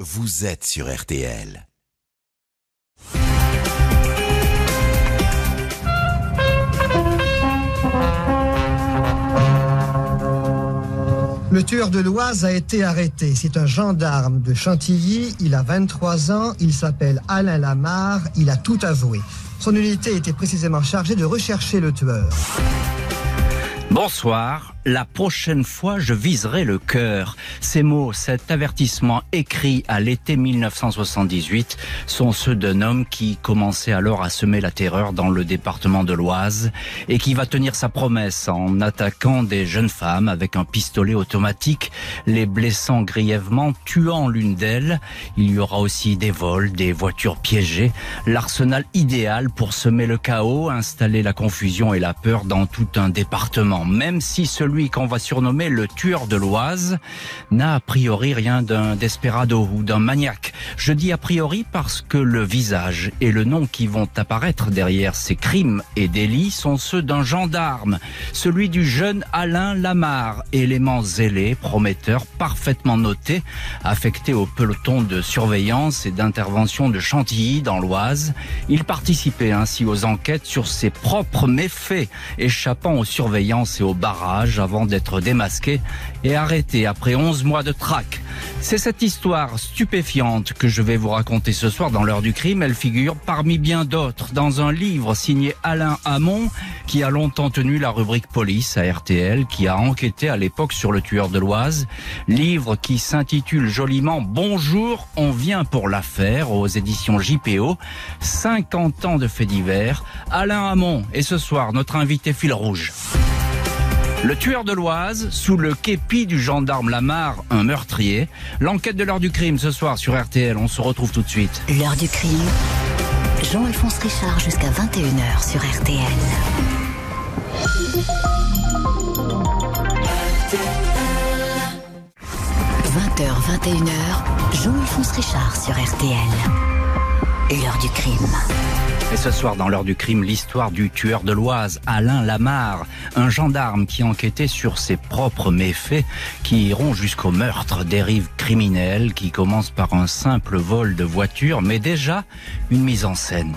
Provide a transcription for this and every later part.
vous êtes sur RTL. Le tueur de l'Oise a été arrêté. C'est un gendarme de Chantilly. Il a 23 ans. Il s'appelle Alain Lamarre. Il a tout avoué. Son unité était précisément chargée de rechercher le tueur. Bonsoir la prochaine fois, je viserai le cœur. Ces mots, cet avertissement écrit à l'été 1978 sont ceux d'un homme qui commençait alors à semer la terreur dans le département de l'Oise et qui va tenir sa promesse en attaquant des jeunes femmes avec un pistolet automatique, les blessant grièvement, tuant l'une d'elles. Il y aura aussi des vols, des voitures piégées, l'arsenal idéal pour semer le chaos, installer la confusion et la peur dans tout un département, même si celui qu'on va surnommer le tueur de l'Oise n'a a priori rien d'un desperado ou d'un maniaque. Je dis a priori parce que le visage et le nom qui vont apparaître derrière ces crimes et délits sont ceux d'un gendarme, celui du jeune Alain Lamar, élément zélé, prometteur, parfaitement noté, affecté au peloton de surveillance et d'intervention de Chantilly dans l'Oise. Il participait ainsi aux enquêtes sur ses propres méfaits, échappant aux surveillances et aux barrages avant d'être démasqué et arrêté après 11 mois de traque. C'est cette histoire stupéfiante que je vais vous raconter ce soir dans l'heure du crime. Elle figure parmi bien d'autres dans un livre signé Alain Hamon qui a longtemps tenu la rubrique police à RTL, qui a enquêté à l'époque sur le tueur de l'Oise. Livre qui s'intitule joliment Bonjour, on vient pour l'affaire aux éditions JPO. 50 ans de faits divers. Alain Hamon et ce soir notre invité fil rouge. Le tueur de l'Oise, sous le képi du gendarme Lamar, un meurtrier. L'enquête de l'heure du crime ce soir sur RTL. On se retrouve tout de suite. L'heure du crime. Jean-Alphonse Richard jusqu'à 21h sur RTL. 20h, 21h, Jean-Alphonse Richard sur RTL. L'heure du crime. Et ce soir, dans l'heure du crime, l'histoire du tueur de l'Oise, Alain Lamar, un gendarme qui enquêtait sur ses propres méfaits qui iront jusqu'au meurtre, dérive criminelle qui commence par un simple vol de voiture, mais déjà une mise en scène.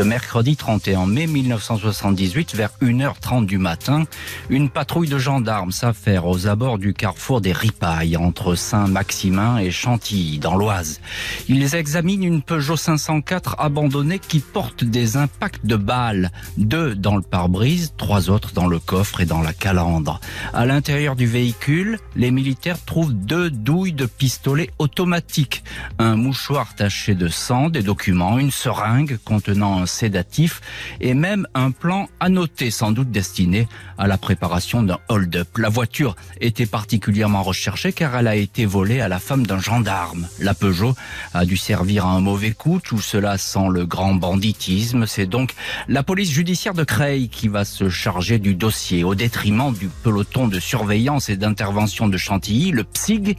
Ce mercredi 31 mai 1978, vers 1h30 du matin, une patrouille de gendarmes s'affaire aux abords du carrefour des Ripailles, entre Saint-Maximin et Chantilly, dans l'Oise. Ils examinent une Peugeot 504 abandonnée qui porte des impacts de balles, deux dans le pare-brise, trois autres dans le coffre et dans la calandre. À l'intérieur du véhicule, les militaires trouvent deux douilles de pistolet automatiques, un mouchoir taché de sang, des documents, une seringue contenant un sédatif et même un plan annoté sans doute destiné à la préparation d'un hold-up. La voiture était particulièrement recherchée car elle a été volée à la femme d'un gendarme. La Peugeot a dû servir à un mauvais coup, tout cela sans le grand banditisme. C'est donc la police judiciaire de Creil qui va se charger du dossier au détriment du peloton de surveillance et d'intervention de Chantilly, le PSIG,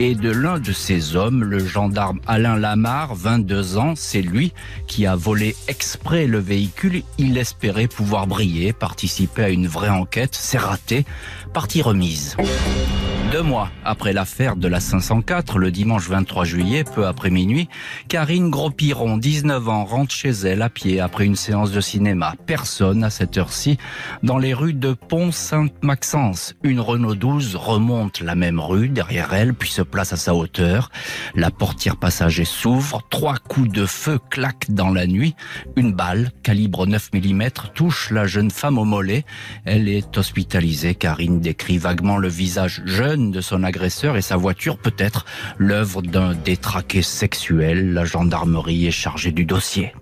et de l'un de ses hommes, le gendarme Alain Lamar, 22 ans. C'est lui qui a volé exprès le véhicule. Il espérait pouvoir briller, participer à une vraie enquête. C'est raté. Partie remise. Deux mois après l'affaire de la 504, le dimanche 23 juillet, peu après minuit, Karine Gros-Piron, 19 ans, rentre chez elle à pied après une séance de cinéma. Personne à cette heure-ci dans les rues de Pont-Sainte-Maxence. Une Renault 12 remonte la même rue derrière elle, puis se place à sa hauteur. La portière passager s'ouvre. Trois coups de feu claquent dans la nuit. Une balle, calibre 9 mm, touche la jeune femme au mollet. Elle est hospitalisée. Karine décrit vaguement le visage jeune de son agresseur et sa voiture peut être l'œuvre d'un détraqué sexuel. La gendarmerie est chargée du dossier.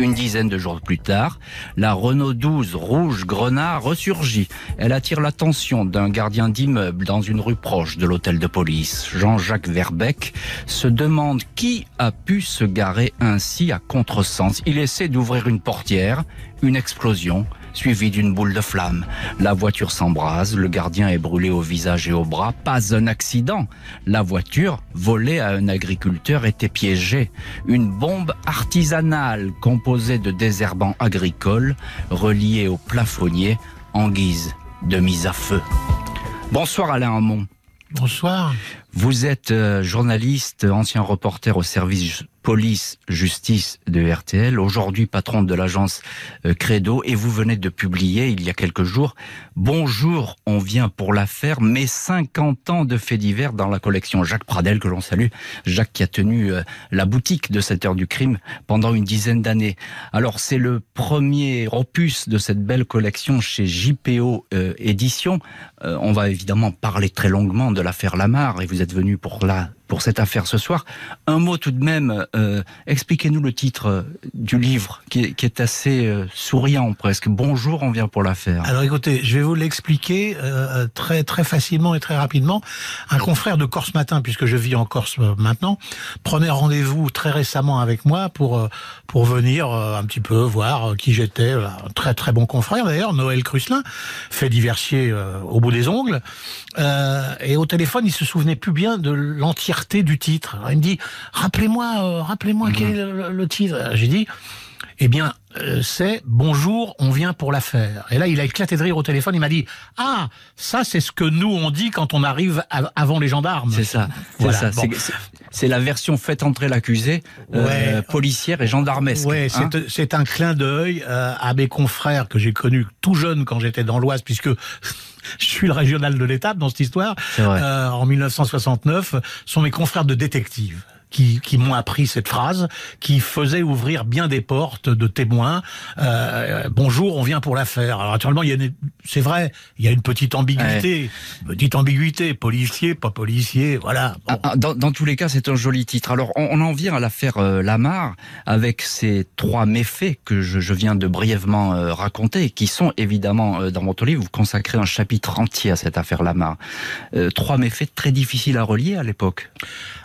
Une dizaine de jours plus tard, la Renault 12 rouge grenat ressurgit. Elle attire l'attention d'un gardien d'immeuble dans une rue proche de l'hôtel de police. Jean-Jacques Verbeck se demande qui a pu se garer ainsi à contresens. Il essaie d'ouvrir une portière, une explosion, suivi d'une boule de flamme. La voiture s'embrase, le gardien est brûlé au visage et au bras. Pas un accident. La voiture, volée à un agriculteur, était piégée. Une bombe artisanale composée de désherbants agricoles reliée au plafonnier en guise de mise à feu. Bonsoir Alain Hamon. Bonsoir. Vous êtes euh, journaliste, ancien reporter au service police justice de RTL, aujourd'hui patron de l'agence euh, Credo, et vous venez de publier il y a quelques jours Bonjour, on vient pour l'affaire, mais 50 ans de faits divers dans la collection Jacques Pradel que l'on salue, Jacques qui a tenu euh, la boutique de cette heure du crime pendant une dizaine d'années. Alors c'est le premier opus de cette belle collection chez JPO euh, Édition. on va évidemment parler très longuement de l'affaire Lamar et vous êtes venu pour la pour cette affaire ce soir. Un mot tout de même, euh, expliquez-nous le titre euh, du livre qui est, assez euh, souriant presque. Bonjour, on vient pour l'affaire. Alors écoutez, je vais vous l'expliquer très très facilement et très rapidement. Un confrère de Corse Matin, puisque je vis en Corse maintenant, prenait rendez-vous très récemment avec moi pour pour venir un petit peu voir qui j'étais. Un très très bon confrère d'ailleurs, Noël Cruslin, fait diversier au bout des ongles. et au téléphone, il se souvenait plus bien de l'entièreté du titre. il me dit, rappelez-moi, euh, rappelez-moi quel est le, titre. J'ai dit, eh bien, euh, c'est Bonjour, on vient pour l'affaire. Et là, il a éclaté de rire au téléphone. Il m'a dit Ah, ça, c'est ce que nous on dit quand on arrive avant les gendarmes. C'est ça. C'est la version faite entrer l'accusé, euh, policière et gendarmesque. Ouais, hein. c'est un clin d'œil à mes confrères que j'ai connus tout jeune quand j'étais dans l'Oise, puisque je suis le régional de l'étape dans cette histoire. Euh, en 1969, sont mes confrères de détectives qui, qui m'ont appris cette phrase, qui faisait ouvrir bien des portes de témoins. Euh, bonjour, on vient pour l'affaire. Alors naturellement, il y a c'est vrai, il y a une petite ambiguïté, petite ambiguïté, policier, pas policier, voilà. Ah, ah, dans, dans, tous les cas, c'est un joli titre. Alors, on, en vient à l'affaire euh, Lamar avec ces trois méfaits que je, je viens de brièvement euh, raconter, qui sont évidemment euh, dans votre livre. Vous consacrez un chapitre entier à cette affaire Lamar. trois méfaits très difficiles à relier à l'époque.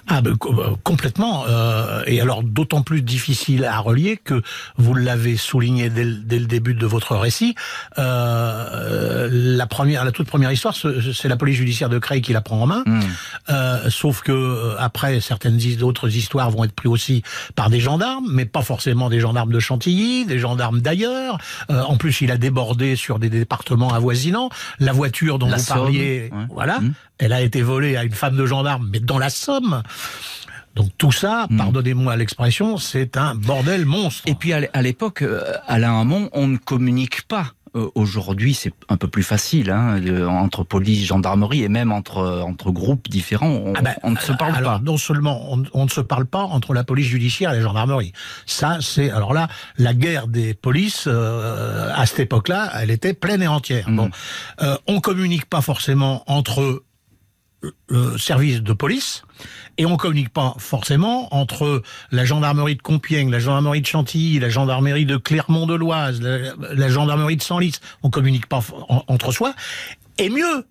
Ah ben, euh, complètement. Euh, et alors d'autant plus difficile à relier que vous l'avez souligné dès, dès, le début de votre récit. Euh, la première, la toute première histoire, c'est la police judiciaire de Creil qui la prend en main. Hmm. Euh, sauf que euh, après, certaines autres histoires vont être prises aussi par des gendarmes, mais pas forcément des gendarmes de Chantilly, des gendarmes d'ailleurs. Euh, en plus, il a débordé sur des départements avoisinants. La voiture dont vous parliez, voilà, hmm. Elle a été volée à une femme de gendarme, mais dans la Somme. Donc tout ça, hmm. pardonnez-moi l'expression, c'est un bordel monstre. Et puis à l'époque, euh, Alain Hamon, on ne communique pas euh, Aujourd'hui, c'est un peu plus facile hein, entre police, gendarmerie et même entre entre groupes différents. On, ah ben, ne se parle alors, pas. Non seulement on, ne se parle pas entre la police judiciaire et la gendarmerie. Ça, c'est alors là la guerre des polices euh, à cette époque-là, elle était pleine et entière. Hmm. Bon, euh, on communique pas forcément entre le service de police et on communique pas forcément entre la gendarmerie de Compiègne, la gendarmerie de Chantilly, la gendarmerie de Clermont-de-Loise, la, gendarmerie de Senlis. On communique pas entre soi. Et mieux,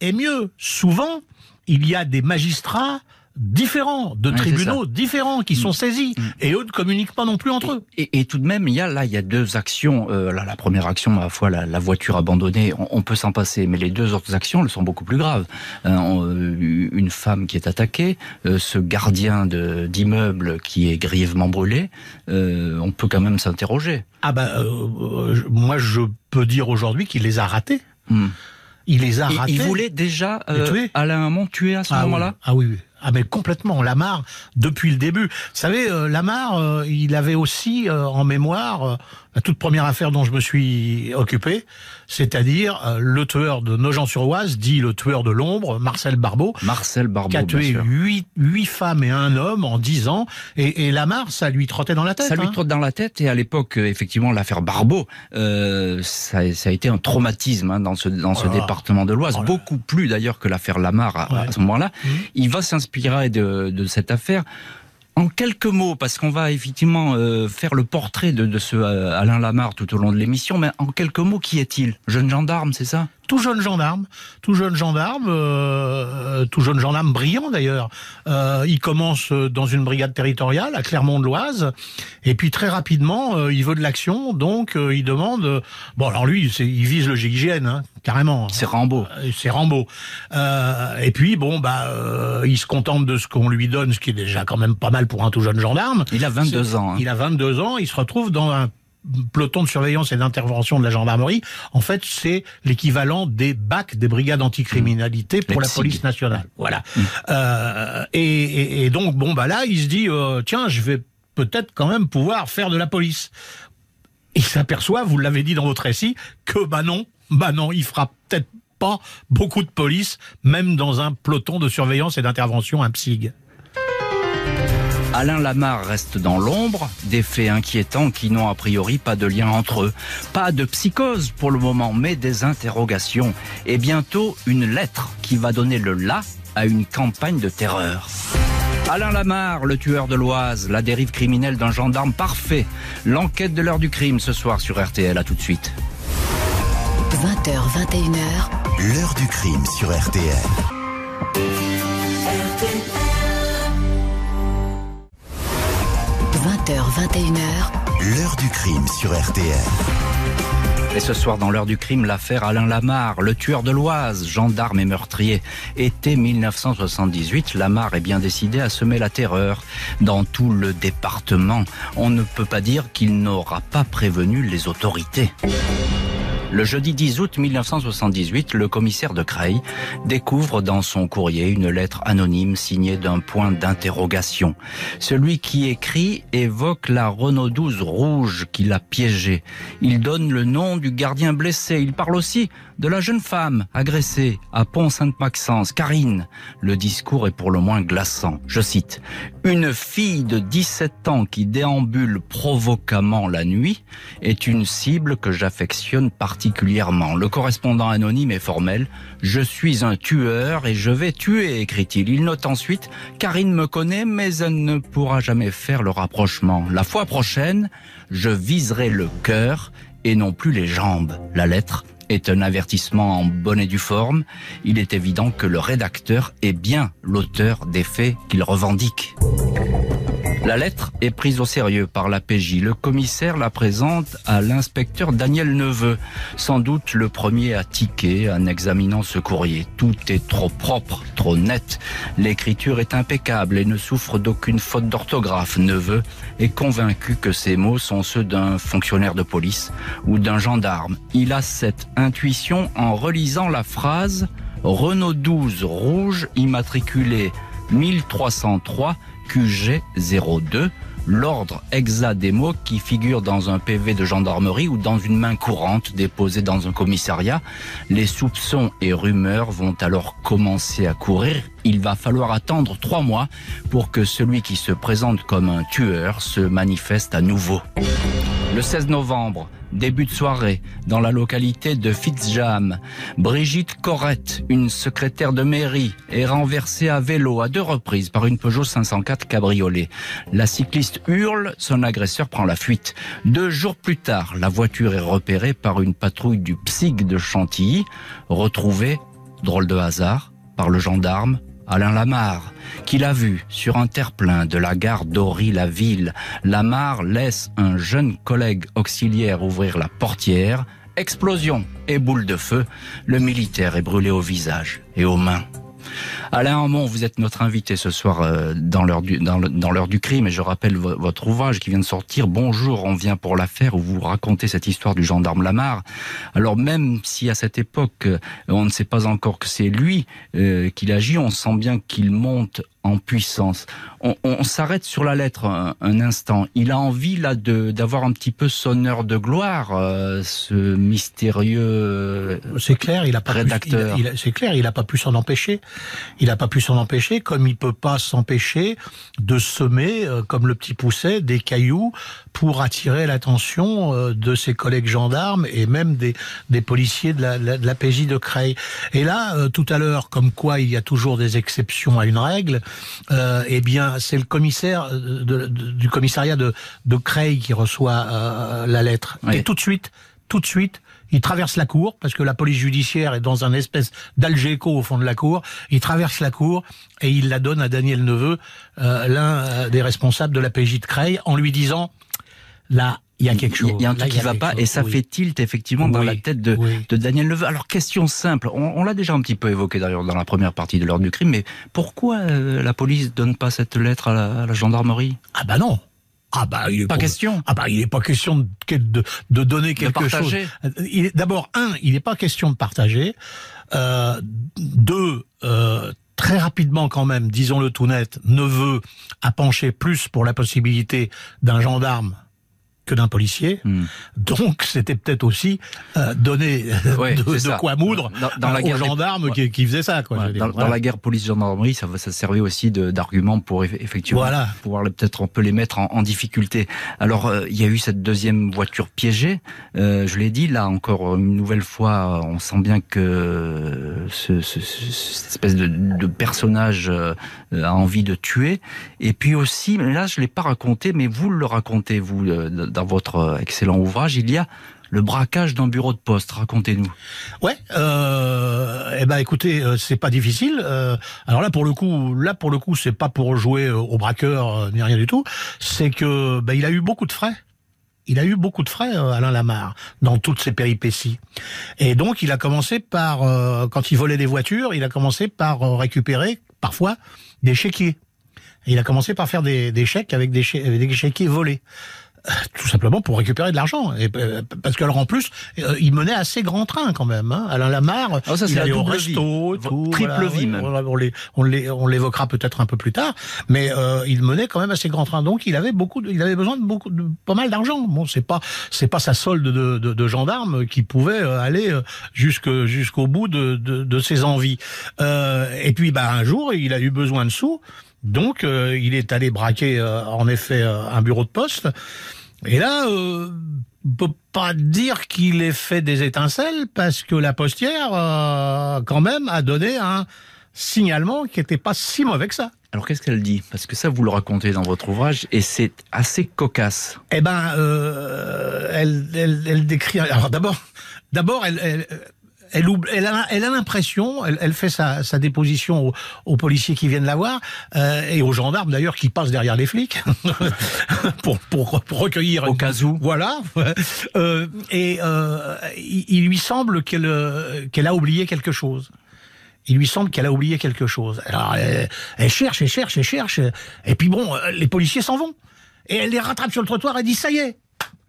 et mieux, souvent, il y a des magistrats différents, de tribunaux différents qui sont mm. saisis, mm. et eux ne communiquent pas non plus entre eux. Et, tout de même, il y a là, il y a deux actions. Euh, là, la première action, à la fois la, voiture abandonnée, on, peut s'en passer, mais les deux autres actions, elles sont beaucoup plus graves. Euh, euh, une femme qui est attaquée, ce gardien d'immeuble qui est grièvement brûlé, on peut quand même s'interroger. Ah ben, moi, je peux dire aujourd'hui qu'il les a ratés. Mm. Il les a ratés. Il voulait déjà Alain Hamon tuer à ce ah moment-là? Ah oui, oui. Ah mais complètement, Lamar depuis le début. Vous savez, euh, Lamar, euh, il avait aussi euh, en mémoire la toute première affaire dont je me suis occupé, c'est-à-dire euh, le tueur de Nogent-sur-Oise, dit le tueur de l'ombre, Marcel Barbeau. Marcel Barbeau, Qui a tué huit, huit femmes et un homme en dix ans. Et, et Lamar, ça lui trottait dans la tête. Ça lui hein. trotte dans la tête. Et à l'époque, euh, effectivement, l'affaire Barbeau, euh, ça, ça, a été un traumatisme hein, dans ce, dans ce oh département de l'Oise. Oh beaucoup plus d'ailleurs que l'affaire Lamar à, ce moment-là. Mmh. Il va s'inspirer de, de cette affaire en quelques mots, parce qu'on va effectivement euh, faire le portrait de, ce euh, Alain Lamar tout au long de l'émission, mais en quelques mots, qui est-il? Jeune gendarme, c'est ça? Tout jeune gendarme, tout jeune gendarme, euh, tout jeune gendarme brillant d'ailleurs. Euh, il commence dans une brigade territoriale à Clermont-de-Loise, et puis très rapidement, euh, il veut de l'action, donc euh, il demande. bon, alors lui, il vise le GIGN, hein, carrément. C'est Rambo. Euh, c'est Rambo. et puis bon, bah, il se contente de ce qu'on lui donne, ce qui est déjà quand même pas mal pour un tout jeune gendarme. Il a 22 ans. Hein. Il a 22 ans. Il se retrouve dans un pelotons de surveillance et d'intervention de la gendarmerie, en fait, c'est l'équivalent des BAC, des brigades anticriminalité pour la police nationale. Voilà. Mmh. Euh, et, et, donc, bon, bah là, il se dit, euh, tiens, je vais peut-être quand même pouvoir faire de la police. Il s'aperçoit, vous l'avez dit dans votre récit, que bah non, bah non, il fera peut-être pas beaucoup de police, même dans un peloton de surveillance et d'intervention, un PSIG. Alain Lamar reste dans l'ombre, des faits inquiétants qui n'ont a priori pas de lien entre eux. Pas de psychose pour le moment, mais des interrogations. Et bientôt une lettre qui va donner le là à une campagne de terreur. Alain Lamar, le tueur de l'Oise, la dérive criminelle d'un gendarme parfait. L'enquête de l'heure du crime ce soir sur RTL. À tout de suite. 20h, 21h. L'heure du crime sur RTL. 20h, 21h. L'heure du crime sur RTL. Et ce soir, dans l'heure du crime, l'affaire Alain Lamar, le tueur de l'Oise, gendarme et meurtrier. Été 1978, Lamar est bien décidé à semer la terreur dans tout le département. On ne peut pas dire qu'il n'aura pas prévenu les autorités. Le jeudi 10 août 1978, le commissaire de Creil découvre dans son courrier une lettre anonyme signée d'un point d'interrogation. Celui qui écrit évoque la Renault 12 rouge qui l'a piégé. Il donne le nom du gardien blessé. Il parle aussi de la jeune femme agressée à Pont-Sainte-Maxence, Karine. Le discours est pour le moins glaçant. Je cite, Une fille de 17 ans qui déambule provocamment la nuit est une cible que j'affectionne particulièrement. Le correspondant anonyme est formel. Je suis un tueur et je vais tuer, écrit-il. Il note ensuite, Karine me connaît, mais elle ne pourra jamais faire le rapprochement. La fois prochaine, je viserai le cœur et non plus les jambes. La lettre est un avertissement en bonne et due forme. Il est évident que le rédacteur est bien l'auteur des faits qu'il revendique. La lettre est prise au sérieux par la PJ. Le commissaire la présente à l'inspecteur Daniel Neveu, sans doute le premier à tiquer en examinant ce courrier. Tout est trop propre, trop net. L'écriture est impeccable et ne souffre d'aucune faute d'orthographe. Neveu est convaincu que ces mots sont ceux d'un fonctionnaire de police ou d'un gendarme. Il a cette intuition en relisant la phrase Renault 12 rouge immatriculé 1303 QG02, l'ordre exact des mots qui figure dans un PV de gendarmerie ou dans une main courante déposée dans un commissariat. Les soupçons et rumeurs vont alors commencer à courir. Il va falloir attendre trois mois pour que celui qui se présente comme un tueur se manifeste à nouveau. Le 16 novembre, début de soirée, dans la localité de Fitzjam, Brigitte Corrette, une secrétaire de mairie, est renversée à vélo à deux reprises par une Peugeot 504 cabriolet. La cycliste hurle, son agresseur prend la fuite. Deux jours plus tard, la voiture est repérée par une patrouille du PSIG de Chantilly, retrouvée, drôle de hasard, par le gendarme Alain Lamar, qui l'a vu sur un terre-plein de la gare d'Ory-la-Ville. Lamar laisse un jeune collègue auxiliaire ouvrir la portière. Explosion et boule de feu. Le militaire est brûlé au visage et aux mains. Alain Hamon, vous êtes notre invité ce soir euh, dans l'heure du, dans, l'heure du crime et je rappelle votre ouvrage qui vient de sortir. Bonjour, on vient pour l'affaire où vous racontez cette histoire du gendarme Lamar. Alors même si à cette époque euh, on ne sait pas encore que c'est lui euh, qu'il agit, on sent bien qu'il monte en puissance. On, s'arrête sur la lettre un, instant. Il a envie là de d'avoir un petit peu son heure de gloire, euh, ce mystérieux. C'est clair, il a pas rédacteur. C'est clair, il a pas pu s'en empêcher. Il a pas pu s'en empêcher, comme il peut pas s'empêcher de semer, euh, comme le petit pousset, des cailloux pour attirer l'attention euh, de ses collègues gendarmes et même des, des policiers de la, de la PJ de Creil. Et là, tout à l'heure, comme quoi il y a toujours des exceptions à une règle, euh, eh bien, c'est le commissaire euh, du commissariat de, de Creil qui reçoit euh, la lettre. Et tout de suite, tout de suite, il traverse la cour parce que la police judiciaire est dans un espèce d'algéco au fond de la cour. Il traverse la cour et il la donne à Daniel Neveu, l'un des responsables de la PJ de Creil, en lui disant là, il y a quelque chose. Il y a un truc qui va pas et ça fait tilt effectivement dans la tête de, de Daniel Neveu. Alors question simple, on, l'a déjà un petit peu évoqué d'ailleurs dans la première partie de l'ordre du crime, mais pourquoi euh, la police donne pas cette lettre à la, gendarmerie? Ah bah non, Ah bah il est Pas question. Ah bah il n'est pas question de, de, de donner quelque chose. partager. Il est- D'abord un, il n'est pas question de partager. Euh, deux, euh, très rapidement quand même, disons-le tout net, Neveu a penché plus pour la possibilité d'un gendarme que d'un policier. Hmm. Donc c'était peut-être aussi euh, donner Ouais, de, quoi moudre Dans- dans la euh, guerre aux gendarmes qui, qui faisaient ça. Quoi, Ouais, dans, la guerre police-gendarmerie, ça, ça servait aussi d'argument pour eff- effectivement Voilà. pouvoir peut-être on peut les mettre en, en difficulté. Alors euh, il y a eu cette deuxième voiture piégée. Euh, je l'ai dit là encore une nouvelle fois, euh, on sent bien que ce, ce- ce- cette espèce de, de personnage euh, a envie de tuer. Et puis aussi, là je l'ai pas raconté, mais vous le racontez vous euh, dans votre euh, excellent ouvrage. Il y a le braquage d'un bureau de poste. Racontez-nous. Ouais. Euh, eh ben, écoutez, euh, c'est pas difficile. Euh, alors là, pour le coup, là pour le coup, c'est pas pour jouer au braqueur ni rien du tout. C'est que ben, il a eu beaucoup de frais. Il a eu beaucoup de frais, Alain Lamarre, dans toutes ses péripéties. Et donc, il a commencé par, quand il volait des voitures, il a commencé par récupérer, parfois, des chéquiers. Il a commencé par faire des, des chèques avec des, des chéquiers volés. Tout simplement pour récupérer de l'argent. Et, euh, parce que alors en plus, euh, il menait assez grand train quand même. Hein. Alain Lamarre, Ah, ça, il la allait au resto, tout, Triple voilà, vie, même. on les- on l'évoquera peut-être un peu plus tard, mais euh, il menait quand même assez grand train. Donc il avait beaucoup, de- il avait besoin de beaucoup, de pas mal d'argent. Bon, c'est pas, c'est pas sa solde de, de, de gendarme qui pouvait euh, aller jusque jusqu'au bout de, de, de ses envies. Euh, et puis, bah un jour, il a eu besoin de sous. Donc, euh, il est allé braquer, euh, en effet, euh, un bureau de poste. Et là, on peut pas dire qu'il ait fait des étincelles parce que la postière, quand même, a donné un signalement qui était pas si mauvais que ça. Alors qu'est-ce qu'elle dit? Parce que ça, vous le racontez dans votre ouvrage et c'est assez cocasse. Eh ben, euh, elle, elle, elle décrit. Alors d'abord, d'abord, elle, elle, elle, a, elle a l'impression, elle, elle fait sa, sa déposition aux, aux policiers qui viennent la voir euh, et aux gendarmes d'ailleurs qui passent derrière les flics pour, pour, pour recueillir Au cas où. Voilà. Euh, et euh, il, il lui semble qu'elle qu'elle a oublié quelque chose. Il lui semble qu'elle a oublié quelque chose. Alors elle, elle cherche, elle cherche, elle cherche. Et puis bon, les policiers s'en vont. Et elle les rattrape sur le trottoir et dit ça y est,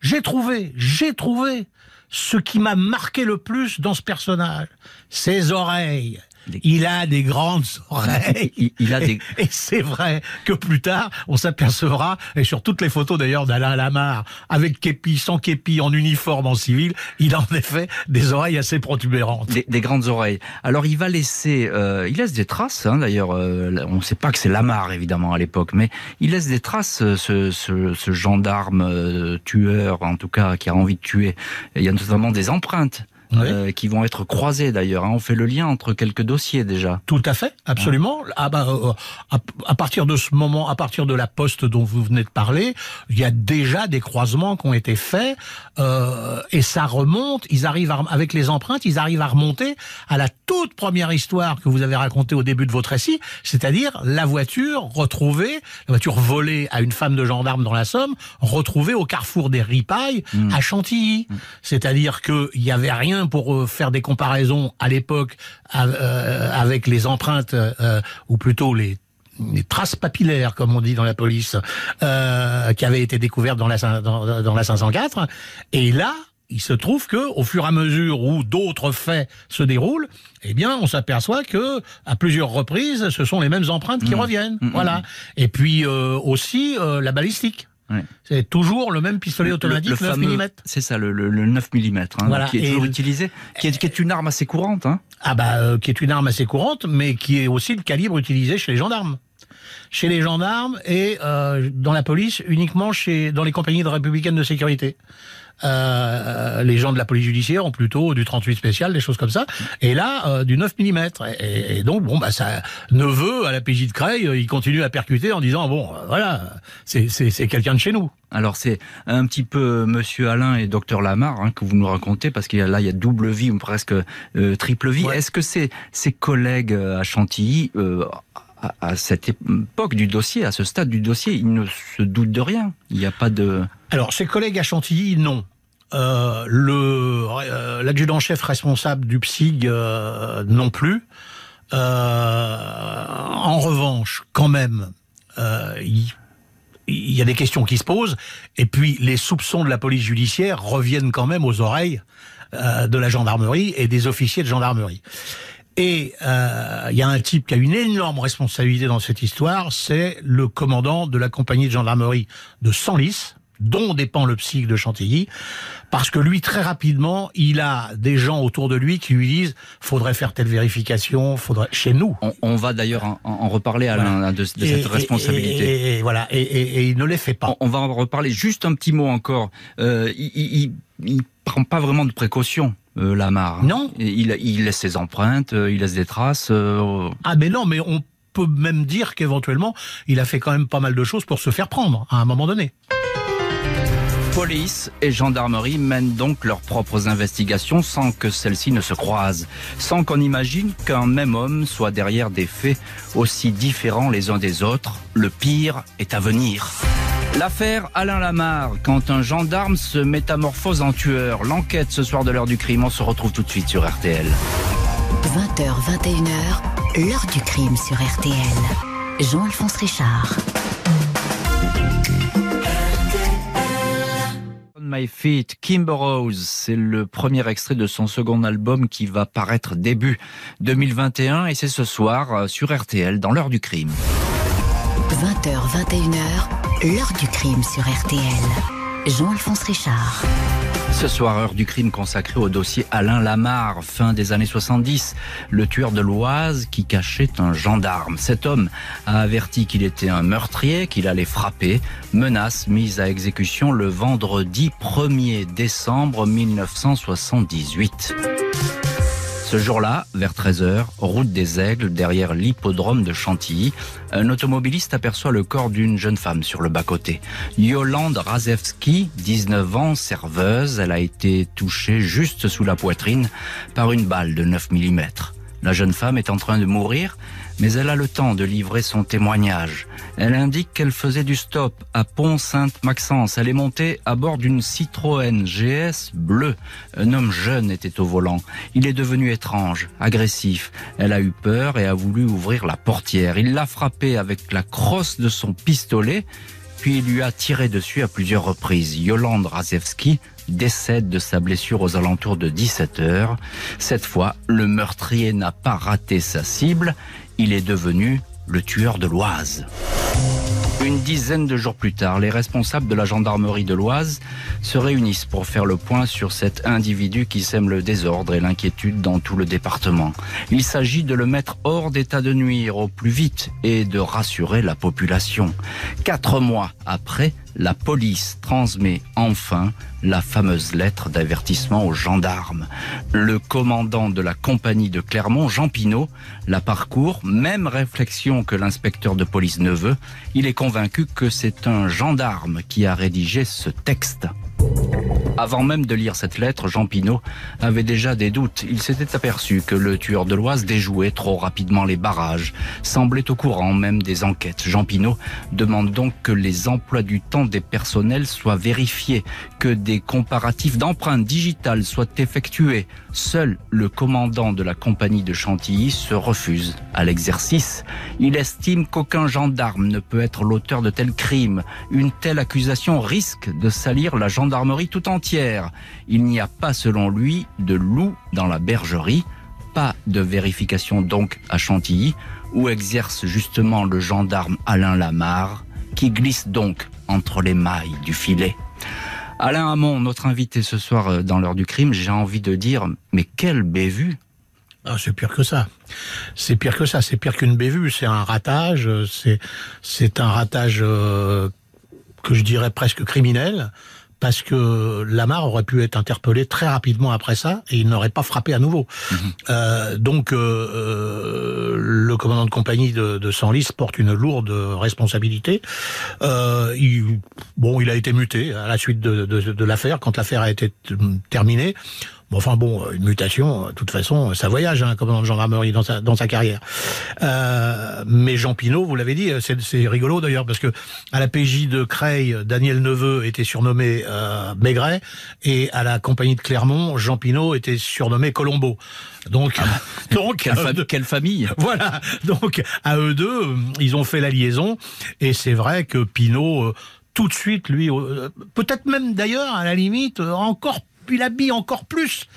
j'ai trouvé, j'ai trouvé ce qui m'a marqué le plus dans ce personnage, ses oreilles. Il a des grandes oreilles. Il, il a des... Et c'est vrai que plus tard, on s'apercevra, et sur toutes les photos d'ailleurs d'Alain Lamarre, avec képi, sans képi, en uniforme, en civil, il a en effet des oreilles assez protubérantes. Des, des grandes oreilles. Alors il va laisser, euh, il laisse des traces. Hein, D'ailleurs, euh, on ne sait pas que c'est Lamar évidemment à l'époque, mais il laisse des traces. euh, Ce, ce, ce gendarme euh, tueur, en tout cas, qui a envie de tuer. Il y a notamment des empreintes. Oui. euh, qui vont être croisées d'ailleurs. hein. On fait le lien entre quelques dossiers déjà. Tout à fait, absolument. Ah bah, euh, à, à partir de ce moment, à partir de la poste dont vous venez de parler, il y a déjà des croisements qui ont été faits euh, et ça remonte. Ils arrivent à- avec les empreintes, ils arrivent à remonter à la toute première histoire que vous avez racontée au début de votre récit, c'est-à-dire la voiture retrouvée, la voiture volée à une femme de gendarme dans la Somme, retrouvée au carrefour des Ripailles à Chantilly. C'est-à-dire qu'il n'y avait rien pour euh, faire des comparaisons à l'époque euh, avec les empreintes, euh, ou plutôt les les traces papillaires, comme on dit dans la police, euh, qui avaient été découvertes dans la, cin- dans, dans la 504. Et là, il se trouve que, au fur et à mesure où d'autres faits se déroulent, eh bien, on s'aperçoit que, à plusieurs reprises, ce sont les mêmes empreintes qui reviennent. Mmh, voilà. Et puis euh, aussi euh, la balistique. Ouais. C'est toujours le même pistolet automatique 9 fameux- mm. C'est ça, le, le- le 9 mm, hein, Voilà, qui est et toujours le- utilisé, qui est, qui est une arme assez courante. Hein. Ah bah, euh, qui est une arme assez courante, mais qui est aussi le calibre utilisé chez les gendarmes. Chez les gendarmes et euh, dans la police, uniquement chez dans les compagnies de républicaines de sécurité. Euh, les gens de la police judiciaire ont plutôt du 38 spécial, des choses comme ça. Et là, euh, du 9 mm. Et, et donc, bon, bah, ça, neveu à la PJ de Creil, euh, il continue à percuter en disant, bon, voilà, c'est c'est- c'est quelqu'un de chez nous. Alors c'est un petit peu Monsieur Alain et Docteur Lamar hein, que vous nous racontez parce qu'il y a là il y a double vie ou presque euh, triple vie. Ouais. Est-ce que ces ces collègues à Chantilly euh, à, cette époque du dossier, à ce stade du dossier, ils ne se doutent de rien. Il n'y a pas de Alors, ses collègues à Chantilly, non. Euh, euh, l'adjudant-chef responsable du PSIG euh, non plus. En revanche, quand même, il- il y a des questions qui se posent, et puis les soupçons de la police judiciaire reviennent quand même aux oreilles de la gendarmerie et des officiers de gendarmerie. Et euh, il y a un type qui a une énorme responsabilité dans cette histoire, c'est le commandant de la compagnie de gendarmerie de Senlis, dont dépend le psych de Chantilly, parce que lui, très rapidement, il a des gens autour de lui qui lui disent faudrait faire telle vérification, faudrait chez nous. On, va d'ailleurs en, reparler à de, cette responsabilité. Et, voilà, et, il ne les fait pas. On, va en reparler. Juste un petit mot encore. Euh, il, il, prend pas vraiment de précautions. Euh, Lamar. Non. Il, il laisse ses empreintes, euh, il laisse des traces. Euh, ah mais non, mais on peut même dire qu'éventuellement, il a fait quand même pas mal de choses pour se faire prendre à un moment donné. Police et gendarmerie mènent donc leurs propres investigations sans que celles-ci ne se croisent, sans qu'on imagine qu'un même homme soit derrière des faits aussi différents les uns des autres. Le pire est à venir. L'affaire Alain Lamar, quand un gendarme se métamorphose en tueur. L'enquête ce soir de l'heure du crime, on se retrouve tout de suite sur RTL. 20h, 21h, l'heure du crime sur RTL. Jean-Alphonse Richard. My Feet, Kimber Rose, c'est le premier extrait de son second album qui va paraître début 2021 et c'est ce soir euh, sur RTL dans l'heure du crime. 20h, 21h, l'heure du crime sur RTL. Jean-Alphonse Richard. Ce soir, heure du crime consacrée au dossier Alain Lamar, fin des années 70, le tueur de l'Oise qui cachait un gendarme. Cet homme a averti qu'il était un meurtrier, qu'il allait frapper. Menace mise à exécution le vendredi 1er décembre 1978. Ce jour-là, vers 13h, route des Aigles, derrière l'hippodrome de Chantilly, un automobiliste aperçoit le corps d'une jeune femme sur le bas-côté. Yolande Razewski, 19 ans, serveuse, elle a été touchée juste sous la poitrine par une balle de 9 mm. La jeune femme est en train de mourir, mais elle a le temps de livrer son témoignage. Elle indique qu'elle faisait du stop à Pont-Sainte-Maxence. Elle est montée à bord d'une Citroën GS bleue. Un homme jeune était au volant. Il est devenu étrange, agressif. Elle a eu peur et a voulu ouvrir la portière. Il l'a frappée avec la crosse de son pistolet, puis il lui a tiré dessus à plusieurs reprises. Yolande Razewski décède de sa blessure aux alentours de 17 heures. Cette fois, le meurtrier n'a pas raté sa cible. Il est devenu le tueur de l'Oise. Une dizaine de jours plus tard, les responsables de la gendarmerie de l'Oise se réunissent pour faire le point sur cet individu qui sème le désordre et l'inquiétude dans tout le département. Il s'agit de le mettre hors d'état de nuire au plus vite et de rassurer la population. Quatre mois après, la police transmet enfin la fameuse lettre d'avertissement aux gendarmes. Le commandant de la compagnie de Clermont, Jean Pinault, la parcourt, même réflexion que l'inspecteur de police ne veut. Il est convaincu que c'est un gendarme qui a rédigé ce texte. Avant même de lire cette lettre, Jean Pinault avait déjà des doutes. Il s'était aperçu que le tueur de l'Oise déjouait trop rapidement les barrages, semblait au courant même des enquêtes. Jean Pinault demande donc que les emplois du temps des personnels soient vérifiés, que des comparatifs d'empreintes digitales soient effectués. Seul le commandant de la compagnie de Chantilly se refuse à l'exercice. Il estime qu'aucun gendarme ne peut être l'auteur de tels crimes. Une telle accusation risque de salir la gendarmerie tout entière il n'y a pas, selon lui, de loup dans la bergerie. Pas de vérification donc à Chantilly, où exerce justement le gendarme Alain Lamar, qui glisse donc entre les mailles du filet. Alain Hamon, notre invité ce soir euh, dans l'heure du crime, j'ai envie de dire, mais quelle bévue ah, c'est pire que ça. C'est pire que ça. C'est pire qu'une bévue. C'est un ratage. C'est c'est un ratage euh, que je dirais presque criminel parce que Lamar aurait pu être interpellé très rapidement après ça et il n'aurait pas frappé à nouveau. Mhm. Euh, donc euh, euh, le commandant de compagnie de, de Senlis porte une lourde responsabilité. Euh, il, bon, il a été muté à la suite de, de, de l'affaire. Quand l'affaire a été terminée, Bon, enfin bon, une mutation, de toute façon, ça voyage, hein, commandant de gendarmerie dans sa, dans sa carrière. Euh, mais Jean Pinot, vous l'avez dit, c'est rigolo d'ailleurs, parce que à la PJ de Creil, Daniel Neveu était surnommé euh, Maigret, et à la compagnie de Clermont, Jean Pinot était surnommé Colombo. Donc, ah bah, donc quelle, euh, quelle, famille Voilà. Donc, à eux deux, ils ont fait la liaison, et c'est vrai que Pinot, euh, tout de suite, lui, euh, peut-être même d'ailleurs, à la limite, encore, il habille encore plus